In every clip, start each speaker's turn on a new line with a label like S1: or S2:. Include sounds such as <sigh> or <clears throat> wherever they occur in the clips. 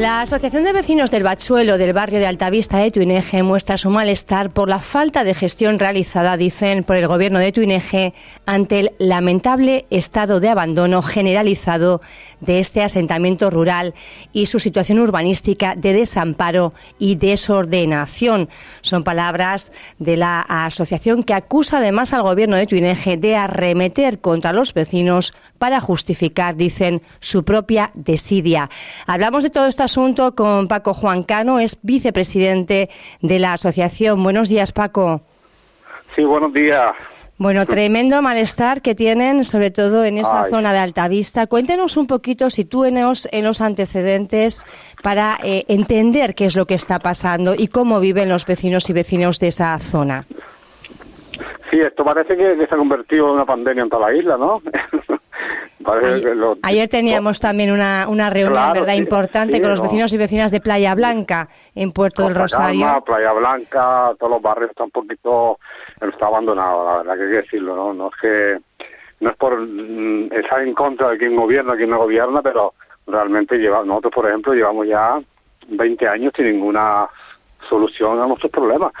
S1: La Asociación de Vecinos del Bachuelo del barrio de Altavista de Tuineje muestra su malestar por la falta de gestión realizada, dicen, por el gobierno de Tuineje ante el lamentable estado de abandono generalizado de este asentamiento rural y su situación urbanística de desamparo y desordenación. Son palabras de la asociación que acusa además al gobierno de Tuineje de arremeter contra los vecinos para justificar, dicen, su propia desidia. Hablamos de todo esto asunto con Paco Juan Cano, es vicepresidente de la asociación. Buenos días, Paco.
S2: Sí, buenos días.
S1: Bueno, <laughs> tremendo malestar que tienen, sobre todo en esa zona de Altavista. Cuéntenos un poquito, sitúenos en los antecedentes para eh, entender qué es lo que está pasando y cómo viven los vecinos y vecinos de esa zona.
S2: Sí, esto parece que, se ha convertido en una pandemia en toda la isla, ¿no? <laughs>
S1: Ayer, teníamos también una, una reunión, ¿verdad?, importante con los vecinos y vecinas de Playa Blanca en Puerto del Rosario.
S2: Playa Blanca, todos los barrios están un poquito, está abandonado, la verdad que hay que decirlo, ¿no? No es que, no es por mm, estar en contra de quien gobierna, quien no gobierna, pero realmente lleva, nosotros, por ejemplo, llevamos ya 20 años sin ninguna solución a nuestros problemas.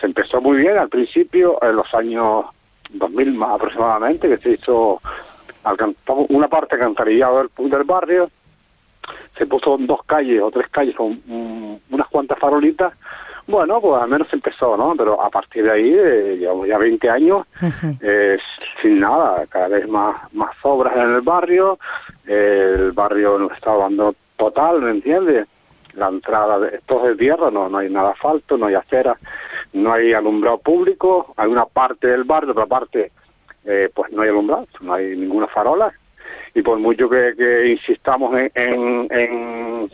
S2: Se empezó muy bien al principio, en los años 2000 más aproximadamente, que se hizo una parte alcantarillado del, del barrio, se puso dos calles o tres calles con mm, unas cuantas farolitas, bueno, pues al menos empezó, ¿no? Pero a partir de ahí, eh, llevamos ya 20 años eh, sin nada, cada vez más, más obras en el barrio, el barrio no está abandono total, ¿me entiendes? La entrada, de, todo es de tierra, no, no hay nada asfalto, no hay acera, no hay alumbrado público, hay una parte del barrio, otra parte eh, pues no hay alumbrado, no hay ninguna farola. Y por mucho que, insistamos en,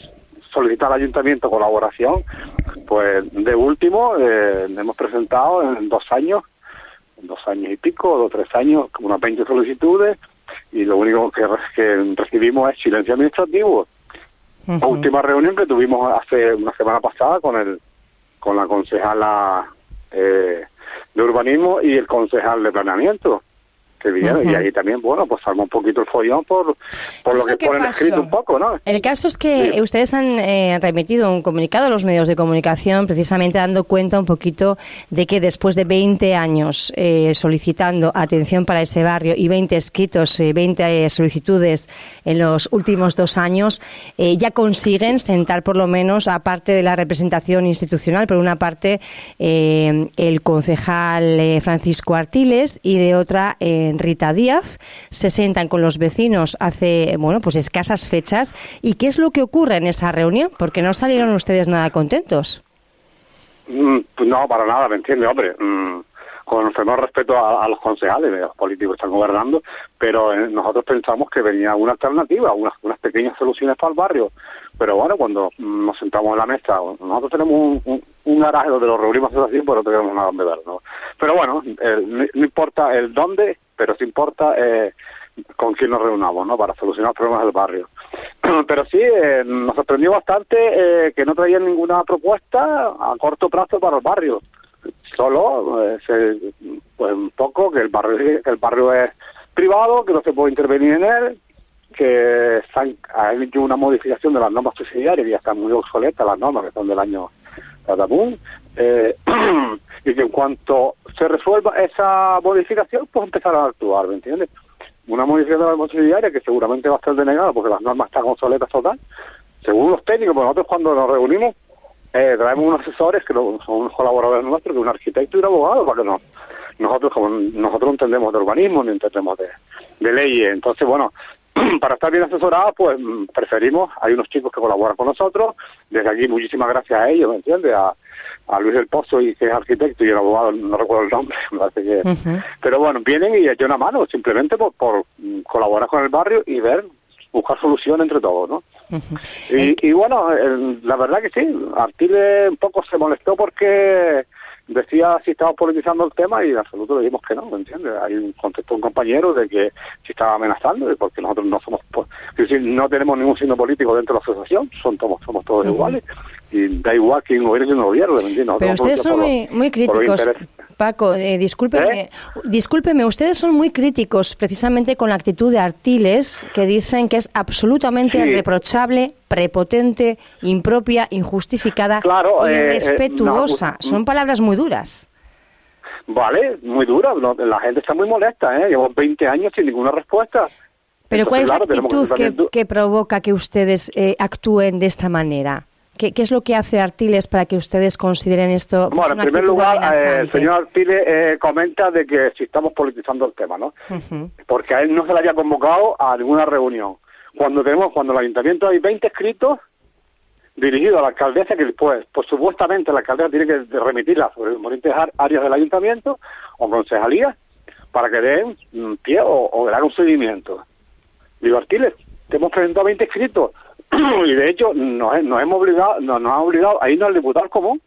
S2: solicitar al ayuntamiento colaboración, pues de último eh, hemos presentado en dos años, dos años y pico, dos o tres años, como unas 20 solicitudes, y lo único que, recibimos es silencio administrativo. La última reunión que tuvimos hace una semana pasada con el con la concejala eh, de urbanismo y el concejal de planeamiento que Y ahí también, bueno, pues arma un poquito el follón por, por lo que ponen escrito un poco, ¿no?
S1: El caso es que ustedes han eh, remitido un comunicado a los medios de comunicación precisamente dando cuenta un poquito de que después de 20 años eh, solicitando atención para ese barrio y 20 escritos, eh, 20 eh, solicitudes en los últimos dos años, eh, ya consiguen sentar por lo menos, aparte de la representación institucional, por una parte el concejal Francisco Artiles y de otra Rita Díaz, se sientan con los vecinos hace, bueno, pues escasas fechas. ¿Y qué es lo que ocurre en esa reunión? Porque no salieron ustedes nada contentos.
S2: Mm, pues no, para nada, ¿me entiende, hombre? Mm, con el respeto a, los concejales, los políticos están gobernando, pero eh, nosotros pensamos que venía una alternativa, unas pequeñas soluciones para el barrio. Pero bueno, cuando nos sentamos en la mesa, nosotros tenemos un, un, garaje donde los reunimos así, pero no tenemos nada donde ver, ¿no? Pero bueno, no, importa el dónde, pero sí importa eh, con quién nos reunamos, ¿no? Para solucionar problemas del barrio. <clears throat> pero sí, eh, nos sorprendió bastante eh, que no traían ninguna propuesta a corto plazo para el barrio solo eh, pues un poco que el barrio el barrio es privado que no se puede intervenir en él que ha hecho una modificación de las normas subsidiarias que ya están muy obsoletas las normas que son del año Catapún eh, <clears throat> y que en cuanto se resuelva esa modificación pues empezarán a actuar ¿me entiendes? una modificación de la norma subsidiaria que seguramente va a estar denegada porque las normas están obsoletas total según los técnicos pues nosotros cuando nos reunimos eh, traemos unos asesores que son unos colaboradores nuestros, que un arquitecto y un abogado, porque no, nosotros como nosotros no entendemos de urbanismo ni entendemos de, de leyes. Entonces, bueno, <clears throat> para estar bien asesorados, pues preferimos, hay unos chicos que colaboran con nosotros, desde aquí muchísimas gracias a ellos, ¿me entiendes? A, a Luis del Pozo, y que es arquitecto, y el abogado, no recuerdo el nombre, <laughs> me parece que... Pero bueno, vienen y echan una mano, simplemente por, por colaborar con el barrio y ver, buscar solución entre todos, ¿no? y, bueno, la verdad que sí, Artile un poco se molestó porque decía si estaba politizando el tema y en absoluto le dijimos que no, ¿me entiendes? Hay un contexto un compañero de que si estaba amenazando porque nosotros no somos, es decir, no tenemos ningún signo político dentro de la asociación, son somos, somos todos iguales y da igual quién gobierno quién no gobierno, ¿me entiendes?
S1: Pero ustedes son muy, muy críticos. Paco, eh, discúlpeme, ¿Eh? discúlpeme, ustedes son muy críticos precisamente con la actitud de Artiles, que dicen que es absolutamente reprochable, prepotente, impropia, injustificada
S2: claro,
S1: y irrespetuosa. son palabras muy duras.
S2: Vale, muy duras. La gente está muy molesta, ¿eh? Llevo 20 años sin ninguna respuesta.
S1: Pero ¿cuál es la actitud que, provoca que ustedes actúen de esta manera? ¿Qué, es lo que hace Artiles para que ustedes consideren esto?
S2: Bueno, en primer lugar, eh, el señor Artiles eh, comenta de que si estamos politizando el tema, ¿no? Porque a él no se le había convocado a ninguna reunión. Cuando tenemos, cuando el ayuntamiento hay 20 escritos dirigidos a la alcaldesa, que después, pues supuestamente la alcaldesa tiene que remitirlas sobre diferentes áreas del ayuntamiento o concejalía para que den pie o, o hagan un seguimiento. Digo, Artiles, te hemos presentado 20 escritos <clears throat> y de hecho nos, hemos obligado, nos, nos ha obligado a irnos al diputado común.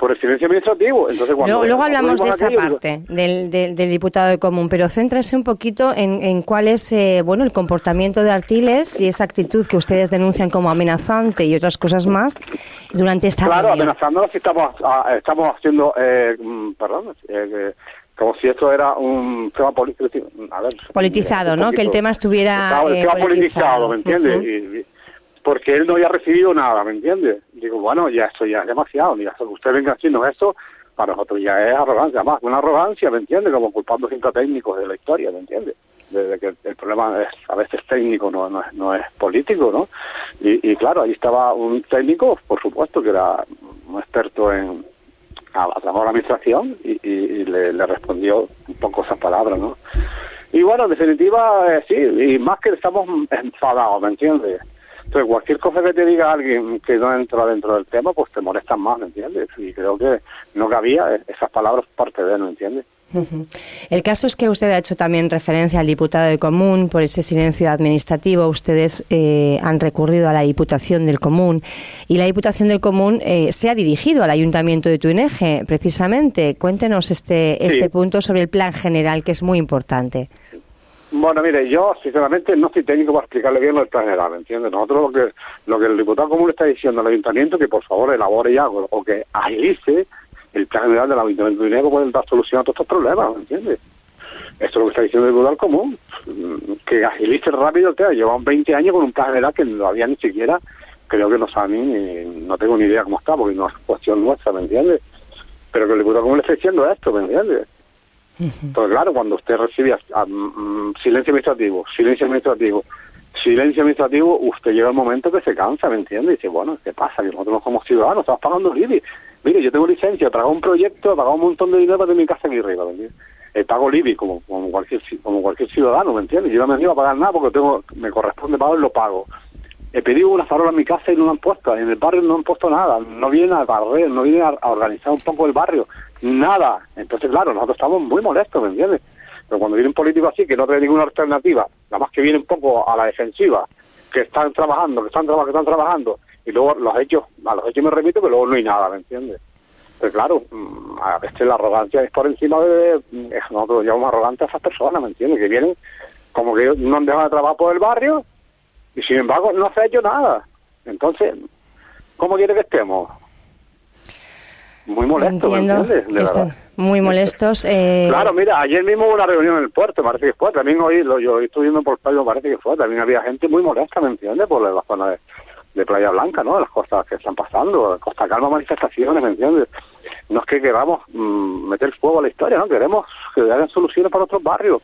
S2: Por el silencio administrativo. Entonces,
S1: luego, hablamos de esa parte del, del, diputado de común, pero céntrese un poquito en, en cuál es eh, bueno el comportamiento de Artiles y esa actitud que ustedes denuncian como amenazante y otras cosas más durante esta
S2: Claro, amenazándonos estamos, ah, estamos haciendo, eh, mm, perdón, eh, como si esto era un tema
S1: politizado, ¿no? Que el tema estuviera
S2: eh, politizado, ¿me entiendes? Porque él no había recibido nada, ¿me entiendes? Digo, bueno, ya esto ya es demasiado, mira, usted venga haciendo eso, para nosotros ya es arrogancia, más una arrogancia, ¿me entiendes? Como culpando a técnicos de la historia, ¿me entiendes? De, que el problema es a veces técnico, no, no, es, político, ¿no? Y, y claro, ahí estaba un técnico, por supuesto, que era un experto en, a, la administración y, le, respondió un poco esas palabras, ¿no? Y bueno, en definitiva, eh, sí, y más que estamos enfadados, ¿me entiendes? Entonces, cualquier cosa que te diga alguien que no entra dentro del tema, pues te molestan más, ¿me entiendes? Y creo que no cabía esas palabras parte de él, ¿me entiendes?
S1: El caso es que usted ha hecho también referencia al diputado de Común por ese silencio administrativo. Ustedes eh, han recurrido a la Diputación del Común y la Diputación del Común eh, se ha dirigido al Ayuntamiento de Tuineje, precisamente. Cuéntenos este, este punto sobre el plan general, que es muy importante.
S2: Bueno, mire, yo sinceramente no estoy técnico para explicarle bien lo del plan general, ¿entiende? Nosotros lo que, lo que el diputado común está diciendo al ayuntamiento que por favor elabore ya o que agilice el plan general de la Ayuntamiento de dinero puede dar solución a todos estos problemas, ¿me entiendes? Esto es lo que está diciendo el Tribunal Común, que agilice rápido el tema. Llevan 20 años con un plan general que no había ni siquiera, creo que no sabe ni, no tengo ni idea cómo está, porque no es cuestión nuestra, ¿me entiendes? Pero que el Tribunal Común le está diciendo esto, ¿me entiendes? Entonces, claro, cuando usted recibe mm, silencio administrativo, silencio administrativo, silencio administrativo, usted llega el momento que se cansa, ¿me entiende? Y dice, bueno, ¿qué pasa? Que nosotros como ciudadanos estamos pagando el Mire, yo tengo licencia, pago un proyecto, pago un montón de dinero para tener mi casa aquí arriba, ¿me entiendes? Eh, pago IBI como, como cualquier como cualquier ciudadano, ¿me entiendes? Yo no me iba a pagar nada porque tengo me corresponde pagar lo pago. He pedido una farola en mi casa y no la han puesto, en el barrio no han puesto nada, no vienen a barrer, no vienen a, organizar un poco el barrio, nada. Entonces, claro, nosotros estamos muy molestos, ¿me entiendes? Pero cuando viene un político así que no tiene ninguna alternativa, nada más que viene un poco a la defensiva, que están trabajando, que están, que están trabajando, y luego los hechos, a los hechos me remito, que luego no hay nada, ¿me entiendes? Pues claro, mm, a veces la arrogancia es por encima de... Nosotros llamamos arrogantes a esas personas, ¿me entiendes? Que vienen como que no han dejado de trabajar por el barrio y sin embargo no se ha hecho nada. Entonces, ¿cómo quiere que estemos? Muy molestos, entiendes?
S1: muy molestos. Eh...
S2: Claro, mira, ayer mismo hubo una reunión en el puerto, parece que fue, también hoy, lo, yo estoy viendo por el parece que fue, también había gente muy molesta, ¿me entiendes? Por la zona de, de Playa Blanca, ¿no? Las cosas que están pasando, Costa Calma manifestaciones, ¿me entiendes? No es que queramos mm, meter fuego a la historia, ¿no? Queremos que hagan soluciones para otros barrios.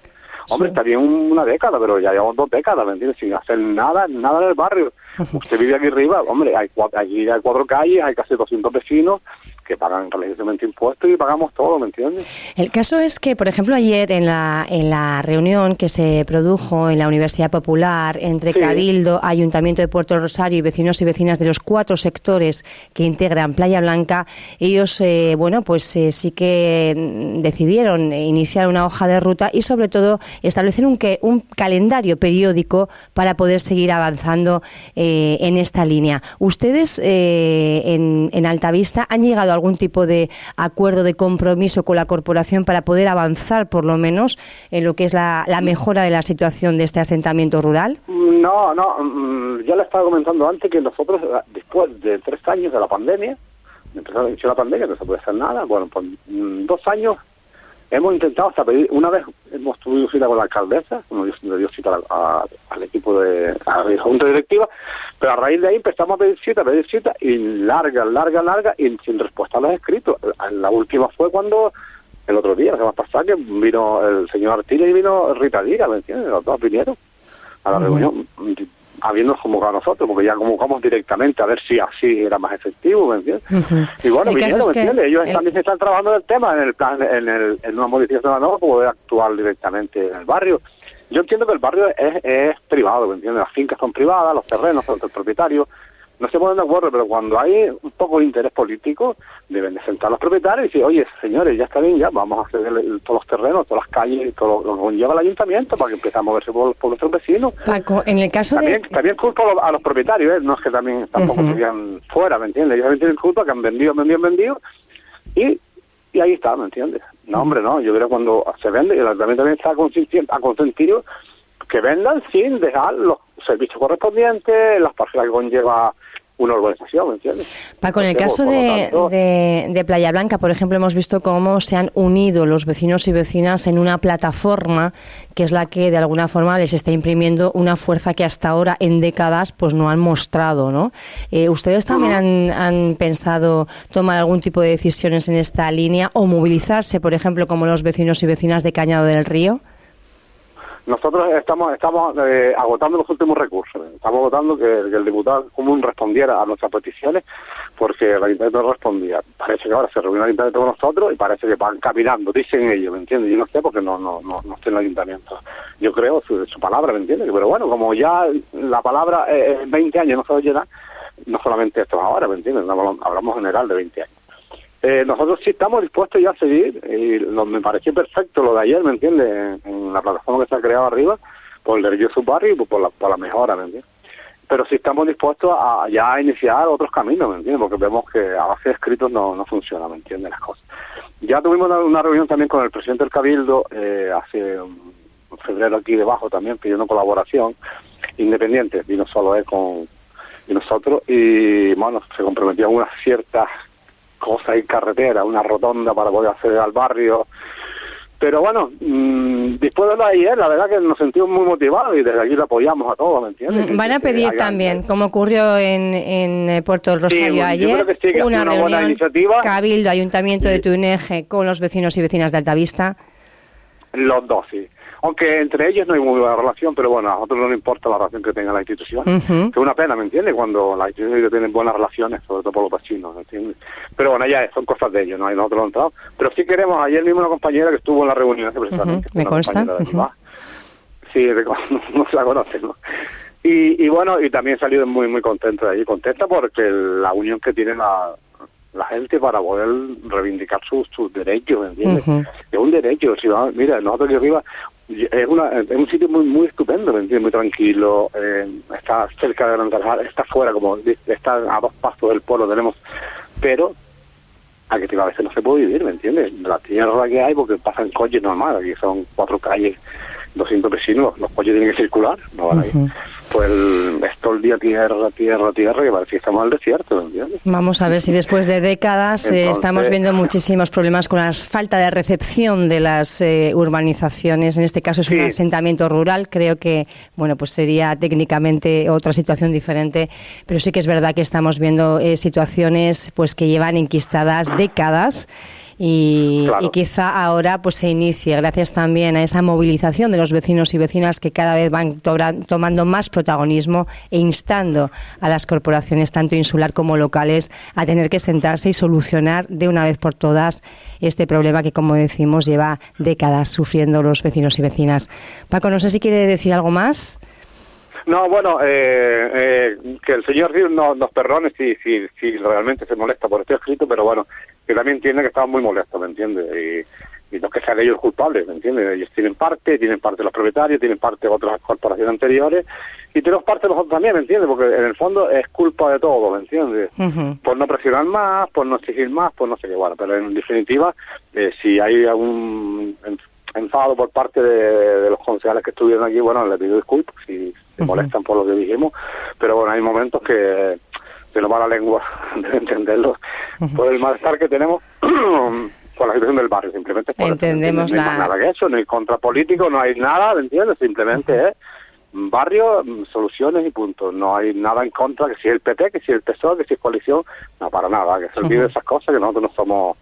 S2: Hombre, estaría una década, pero ya llevamos dos décadas, ¿me entiendes? Sin hacer nada, nada en el barrio. <laughs> Usted vive aquí arriba, hombre, hay cuatro, allí hay cuatro calles, hay casi 200 vecinos, que pagan religiosamente impuestos y pagamos todo, ¿me entiendes?
S1: El caso es que, por ejemplo, ayer en la, en la reunión que se produjo en la Universidad Popular entre Cabildo, Ayuntamiento de Puerto Rosario y vecinos y vecinas de los cuatro sectores que integran Playa Blanca, ellos, eh, bueno, pues eh, sí que decidieron iniciar una hoja de ruta y, sobre todo, establecer un, que, un calendario periódico para poder seguir avanzando eh, en esta línea. Ustedes en, en Altavista han llegado a algún tipo de acuerdo de compromiso con la corporación para poder avanzar, por lo menos, en lo que es la, mejora de la situación de este asentamiento rural?
S2: No, no. Mm, ya le estaba comentando antes que nosotros, después de tres años de la pandemia, empezó la pandemia, no se puede hacer nada. Bueno, por mm, dos años hemos intentado hasta pedir, una vez hemos tenido cita con la alcaldesa, como dio, dio cita al equipo de, a la junta directiva, pero a raíz de ahí empezamos a pedir cita, a pedir cita, y larga, larga, larga, y sin respuesta a los escritos. La última fue cuando el otro día, la semana pasada, que vino el señor Artilla y vino Rita Díaz, ¿me entiendes? Los dos vinieron a la reunión habiendo convocado nosotros, porque ya convocamos directamente a ver si así era más efectivo, ¿me entiendes? Y bueno, vinieron, ¿me entiendes? Ellos también están trabajando en el tema, en el plan, en, el, en una modificación de la norma, poder actuar directamente en el barrio. Yo entiendo que el barrio es, es privado, ¿me entiendes? Las fincas son privadas, los terrenos son del propietario, no se ponen de acuerdo, pero cuando hay un poco de interés político, deben de sentar los propietarios y decir, oye, señores, ya está bien, ya vamos a hacer todos los terrenos, todas las calles, todo lo que conlleva el ayuntamiento para que empiece a moverse por, nuestros vecinos.
S1: Paco, en el caso
S2: también, de... También culpa a los propietarios, ¿eh? no es que también tampoco uh fuera, ¿me entiendes? Ellos también tienen culpa que han vendido, vendido, vendido y, y ahí está, ¿me entiendes? No, hombre, no, yo creo que cuando se vende, y el ayuntamiento también está a consentir que vendan sin dejar los servicios correspondientes, las parcelas que conlleva una urbanización, ¿me entiendes?
S1: Paco, en el caso de, de, Playa Blanca, por ejemplo, hemos visto cómo se han unido los vecinos y vecinas en una plataforma que es la que de alguna forma les está imprimiendo una fuerza que hasta ahora en décadas pues no han mostrado, ¿no? Eh, ¿Ustedes también han, han pensado tomar algún tipo de decisiones en esta línea o movilizarse, por ejemplo, como los vecinos y vecinas de Cañado del Río?
S2: Nosotros estamos estamos eh, agotando los últimos recursos. Estamos agotando que, el diputado común respondiera a nuestras peticiones porque el ayuntamiento no respondía. Parece que ahora se reunió el ayuntamiento con nosotros y parece que van caminando, dicen ellos, ¿me entiendes? Yo no sé porque no no no, no estoy en el ayuntamiento. Yo creo su, su palabra, ¿me entiendes? Pero bueno, como ya la palabra eh, en 20 años no se oye nada, no solamente esto ahora, ¿me entiendes? Hablamos general de 20 años. Eh, nosotros sí estamos dispuestos ya a seguir y me pareció perfecto lo de ayer, ¿me entiendes? En, la plataforma que se ha creado arriba, por el de barrio y por la, mejora, ¿me entiendes? Pero sí estamos dispuestos a ya iniciar otros caminos, ¿me entiendes? Porque vemos que a base de escritos no, no funciona, ¿me entiendes? Las cosas. Ya tuvimos una, reunión también con el presidente del Cabildo eh, hace febrero aquí debajo también pidiendo colaboración independiente, vino solo él con nosotros y bueno, se comprometió a unas ciertas cosa y carretera, una rotonda para poder acceder al barrio. Pero bueno, mmm, después de lo de ayer, la verdad que nos sentimos muy motivados y desde aquí le apoyamos a todos, ¿me entiendes?
S1: Mm, van a pedir también, como ocurrió en, en eh, Puerto del Rosario ayer, una, reunión Cabildo, Ayuntamiento de Tuineje con los vecinos y vecinas de Altavista.
S2: Los dos, sí aunque entre ellos no hay muy buena relación, pero bueno, a nosotros no nos importa la relación que tenga la institución. Que es una pena, ¿me entiendes? Cuando las instituciones tienen buenas relaciones, sobre todo por los vecinos, ¿me entiendes? Pero bueno, ya son cosas de ellos, no hay nosotros entrado. Pero sí queremos, ayer mismo una compañera que estuvo en la reunión, precisamente.
S1: ¿Me consta?
S2: Sí, <laughs> no se la conoce, ¿no? Y, y bueno, y también salido muy muy contenta de ahí, contenta porque la unión que tiene la, la gente para poder reivindicar sus, sus derechos, ¿me entiendes? Es un derecho, si mira, nosotros aquí arriba es, una, es un sitio muy muy estupendo, Muy tranquilo, eh, está cerca de Gran está fuera, como está a dos pasos del pueblo, tenemos, pero aquí a veces no se puede vivir, ¿me entiendes? La tierra que hay, porque pasan coches normales, aquí son cuatro calles, 200 vecinos, los coches tienen que circular, no van a ir pues es todo el día tierra, tierra, tierra, que parece que estamos el desierto, ¿entiendes?
S1: Vamos a ver si después de décadas eh, estamos viendo muchísimos problemas con la falta de recepción de las eh, urbanizaciones. En este caso es un asentamiento rural. Creo que, bueno, pues sería técnicamente otra situación diferente, pero sí que es verdad que estamos viendo eh, situaciones pues que llevan enquistadas décadas y, quizá ahora pues se inicie, gracias también a esa movilización de los vecinos y vecinas que cada vez van tomando más protagonismo e instando a las corporaciones, tanto insular como locales, a tener que sentarse y solucionar de una vez por todas este problema que, como decimos, lleva décadas sufriendo los vecinos y vecinas. Paco, no sé si quiere decir algo más.
S2: No, bueno, eh, eh, que el señor Ríos no, nos perdone si, si, si realmente se molesta por este escrito, pero bueno, que también entiende que estaban muy molestos, ¿me entiendes? Y, y, no que sean ellos culpables, ¿me entiendes? Ellos tienen parte, tienen parte los propietarios, tienen parte otras corporaciones anteriores, y tenemos parte nosotros también, ¿me entiendes? Porque en el fondo es culpa de todo, ¿me entiendes? Por no presionar más, por no exigir más, por no sé qué, bueno, pero en definitiva, eh, si hay algún enfado por parte de, los concejales que estuvieron aquí, bueno, les pido disculpas si se molestan por lo que dijimos, pero bueno, hay momentos que se nos va la lengua <laughs> de entenderlo, por el malestar que tenemos <clears throat> <clears throat> con la situación del barrio, simplemente.
S1: Entendemos
S2: no,
S1: la...
S2: No hay nada que eso, no hay contrapolítico, no hay nada, ¿me entiendes? Simplemente es barrio, mm, soluciones y punto. No hay nada en contra, que si el PP, que si el PSOE, que si es coalición, no, para nada, que se olvide esas cosas, que nosotros no somos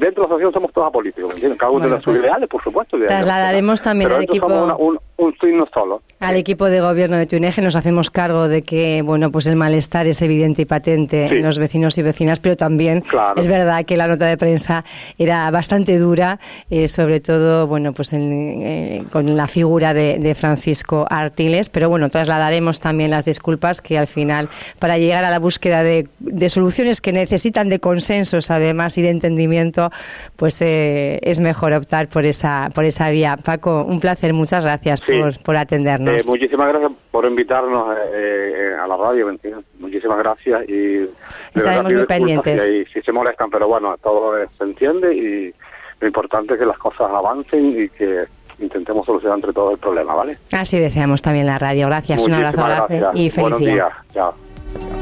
S2: Dentro de la asociación somos todos apolíticos, ¿me entiendes? Cada uno bueno, de sus pues ideales, por supuesto.
S1: Trasladaremos también al equipo...
S2: Somos un, un signo solo.
S1: Al equipo de gobierno de Tuineje nos hacemos cargo de que, bueno, pues el malestar es evidente y patente en los vecinos y vecinas, pero también es verdad que la nota de prensa era bastante dura, eh, sobre todo, bueno, pues eh, con la figura de, Francisco Artiles, pero bueno, trasladaremos también las disculpas que al final, para llegar a la búsqueda de, de soluciones que necesitan de consensos, además, y de entendimiento, pues eh, es mejor optar por esa, por esa vía. Paco, un placer, muchas gracias por, por, atendernos.
S2: Eh, muchísimas gracias por invitarnos eh, a la radio, Muchísimas gracias y
S1: estaremos muy pendientes.
S2: Y, si se molestan, pero bueno, todo se entiende y lo importante es que las cosas avancen y que intentemos solucionar entre todos el problema, ¿vale?
S1: Así deseamos también la radio. Gracias, un abrazo gracias. y felicidades. Buenos días.
S2: Chao.